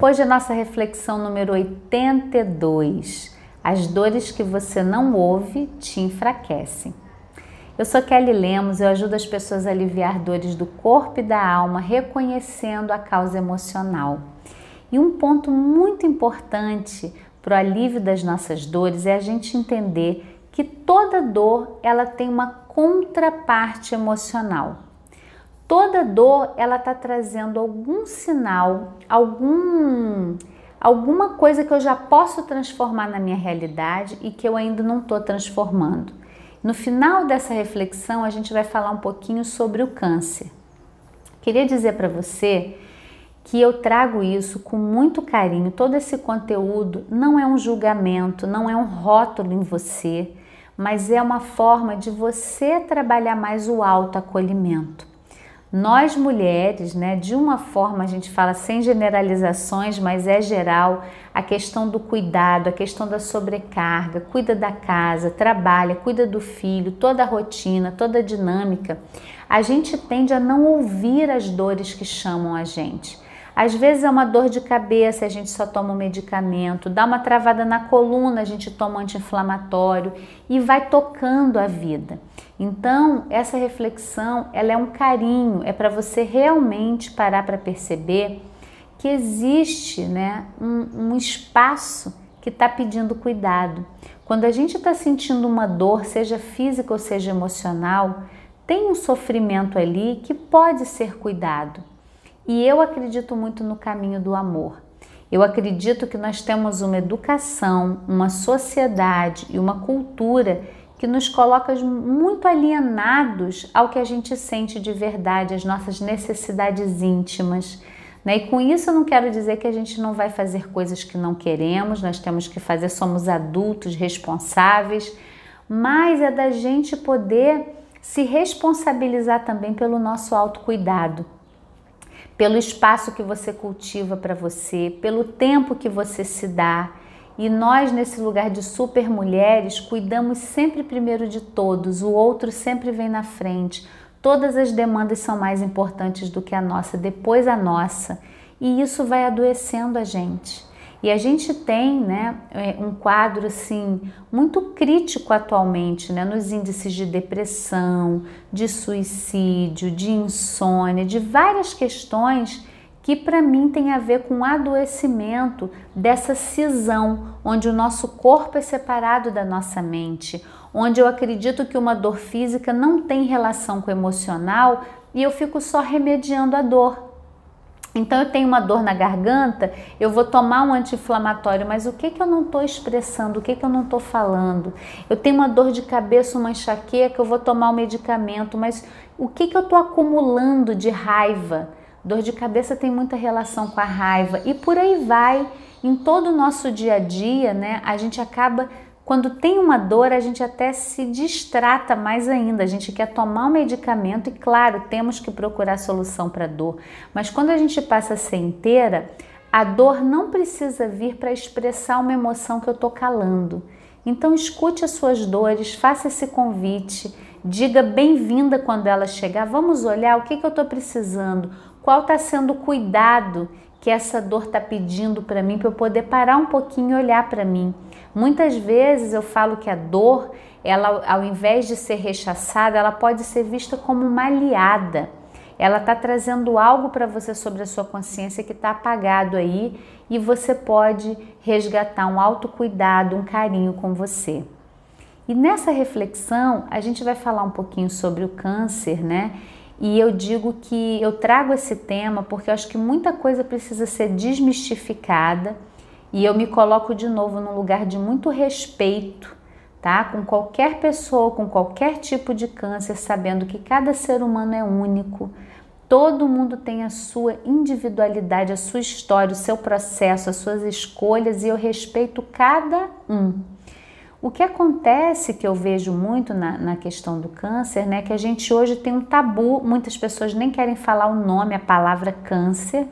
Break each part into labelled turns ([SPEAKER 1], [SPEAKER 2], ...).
[SPEAKER 1] Hoje é nossa reflexão número 82. As dores que você não ouve te enfraquecem. Eu sou Kelly Lemos, eu ajudo as pessoas a aliviar dores do corpo e da alma, reconhecendo a causa emocional. E um ponto muito importante para o alívio das nossas dores é a gente entender que toda dor ela tem uma contraparte emocional. Toda dor ela está trazendo algum sinal, algum alguma coisa que eu já posso transformar na minha realidade e que eu ainda não estou transformando. No final dessa reflexão, a gente vai falar um pouquinho sobre o câncer. Queria dizer para você que eu trago isso com muito carinho. Todo esse conteúdo não é um julgamento, não é um rótulo em você, mas é uma forma de você trabalhar mais o autoacolhimento. Nós mulheres, né, de uma forma a gente fala sem generalizações, mas é geral, a questão do cuidado, a questão da sobrecarga, cuida da casa, trabalha, cuida do filho, toda a rotina, toda a dinâmica, a gente tende a não ouvir as dores que chamam a gente. Às vezes é uma dor de cabeça, a gente só toma um medicamento, dá uma travada na coluna, a gente toma um anti-inflamatório e vai tocando a vida. Então, essa reflexão, ela é um carinho, é para você realmente parar para perceber que existe, né, um, um espaço que está pedindo cuidado. Quando a gente está sentindo uma dor, seja física ou seja emocional, tem um sofrimento ali que pode ser cuidado. E eu acredito muito no caminho do amor. Eu acredito que nós temos uma educação, uma sociedade e uma cultura que nos coloca muito alienados ao que a gente sente de verdade, as nossas necessidades íntimas. Né? E com isso eu não quero dizer que a gente não vai fazer coisas que não queremos, nós temos que fazer, somos adultos responsáveis, mas é da gente poder se responsabilizar também pelo nosso autocuidado pelo espaço que você cultiva para você, pelo tempo que você se dá. E nós, nesse lugar de super mulheres, cuidamos sempre primeiro de todos, o outro sempre vem na frente. Todas as demandas são mais importantes do que a nossa, depois a nossa. E isso vai adoecendo a gente. E a gente tem né, é, um quadro assim muito crítico atualmente né, nos índices de depressão, de suicídio, de insônia, de várias questões que para mim tem a ver com o adoecimento dessa cisão, onde o nosso corpo é separado da nossa mente, onde eu acredito que uma dor física não tem relação com o emocional e eu fico só remediando a dor. Então eu tenho uma dor na garganta, eu vou tomar um anti-inflamatório, mas o que, que eu não estou expressando, o que, que eu não estou falando? Eu tenho uma dor de cabeça, uma enxaqueca, eu vou tomar um medicamento, mas o que, que eu estou acumulando de raiva? Dor de cabeça tem muita relação com a raiva e por aí vai. Em todo o nosso dia a dia, né, a gente acaba quando tem uma dor, a gente até se distrata mais ainda. A gente quer tomar um medicamento e, claro, temos que procurar solução para a dor. Mas quando a gente passa a ser inteira, a dor não precisa vir para expressar uma emoção que eu estou calando. Então, escute as suas dores, faça esse convite, diga bem-vinda quando ela chegar. Vamos olhar o que, que eu estou precisando, qual está sendo o cuidado que essa dor está pedindo para mim, para eu poder parar um pouquinho e olhar para mim. Muitas vezes eu falo que a dor, ela, ao invés de ser rechaçada, ela pode ser vista como uma aliada. Ela está trazendo algo para você sobre a sua consciência que está apagado aí e você pode resgatar um autocuidado, um carinho com você. E nessa reflexão, a gente vai falar um pouquinho sobre o câncer, né? E eu digo que eu trago esse tema porque eu acho que muita coisa precisa ser desmistificada e eu me coloco de novo num lugar de muito respeito, tá? Com qualquer pessoa, com qualquer tipo de câncer, sabendo que cada ser humano é único. Todo mundo tem a sua individualidade, a sua história, o seu processo, as suas escolhas e eu respeito cada um. O que acontece que eu vejo muito na, na, questão do câncer, né, que a gente hoje tem um tabu, muitas pessoas nem querem falar o nome, a palavra câncer,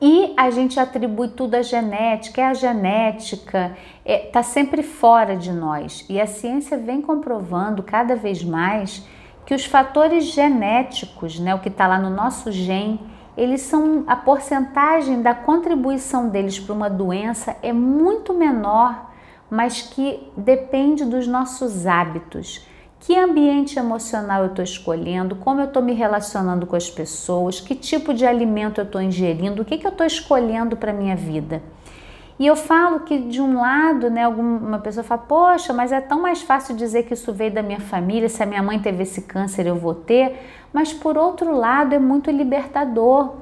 [SPEAKER 1] e a gente atribui tudo à genética, é a genética, está é, tá sempre fora de nós. E a ciência vem comprovando cada vez mais que os fatores genéticos, né, o que está lá no nosso gen, eles são a porcentagem da contribuição deles para uma doença é muito menor, mas que depende dos nossos hábitos. Que ambiente emocional eu estou escolhendo, como eu estou me relacionando com as pessoas, que tipo de alimento eu estou ingerindo, o que, que eu estou escolhendo para a minha vida. E eu falo que de um lado, né, alguma pessoa fala, poxa, mas é tão mais fácil dizer que isso veio da minha família, se a minha mãe teve esse câncer eu vou ter, mas por outro lado é muito libertador.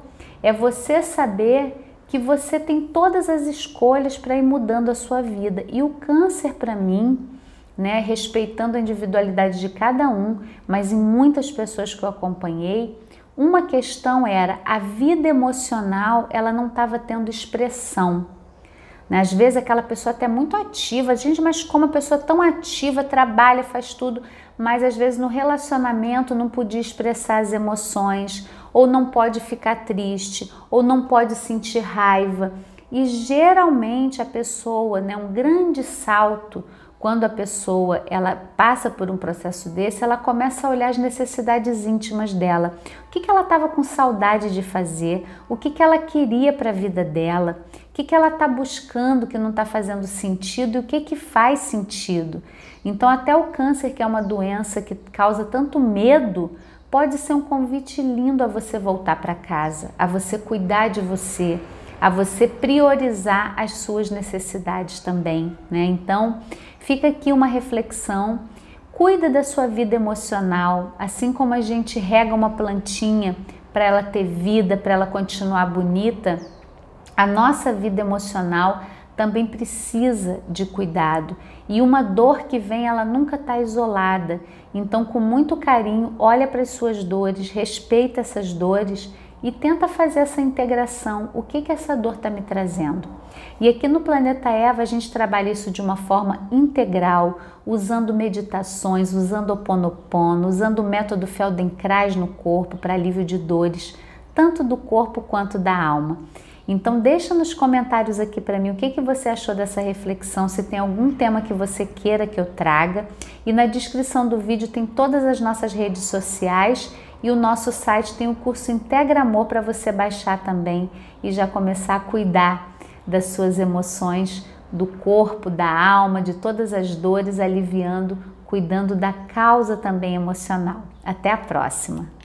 [SPEAKER 1] É você saber que você tem todas as escolhas para ir mudando a sua vida. E o câncer para mim, né, respeitando a individualidade de cada um, mas em muitas pessoas que eu acompanhei, uma questão era a vida emocional, ela não estava tendo expressão. Né? Às vezes aquela pessoa até muito ativa, gente, mas como a pessoa tão ativa, trabalha, faz tudo, mas às vezes no relacionamento não podia expressar as emoções, ou não pode ficar triste, ou não pode sentir raiva. E geralmente a pessoa, né, um grande salto quando a pessoa ela passa por um processo desse, ela começa a olhar as necessidades íntimas dela. O que, que ela estava com saudade de fazer? O que, que ela queria para a vida dela? O que, que ela está buscando que não está fazendo sentido e o que, que faz sentido? Então, até o câncer, que é uma doença que causa tanto medo, pode ser um convite lindo a você voltar para casa, a você cuidar de você, a você priorizar as suas necessidades também, né? Então, fica aqui uma reflexão. Cuida da sua vida emocional, assim como a gente rega uma plantinha para ela ter vida, para ela continuar bonita. A nossa vida emocional também precisa de cuidado. E uma dor que vem, ela nunca está isolada. Então, com muito carinho, olha para as suas dores, respeita essas dores e tenta fazer essa integração. O que que essa dor está me trazendo? E aqui no Planeta Eva a gente trabalha isso de uma forma integral, usando meditações, usando Oponopono, usando o método Feldenkrais no corpo para alívio de dores, tanto do corpo quanto da alma. Então deixa nos comentários aqui para mim o que, que você achou dessa reflexão, se tem algum tema que você queira que eu traga. E na descrição do vídeo tem todas as nossas redes sociais e o nosso site tem o curso Integra Amor para você baixar também e já começar a cuidar das suas emoções, do corpo, da alma, de todas as dores, aliviando, cuidando da causa também emocional. Até a próxima!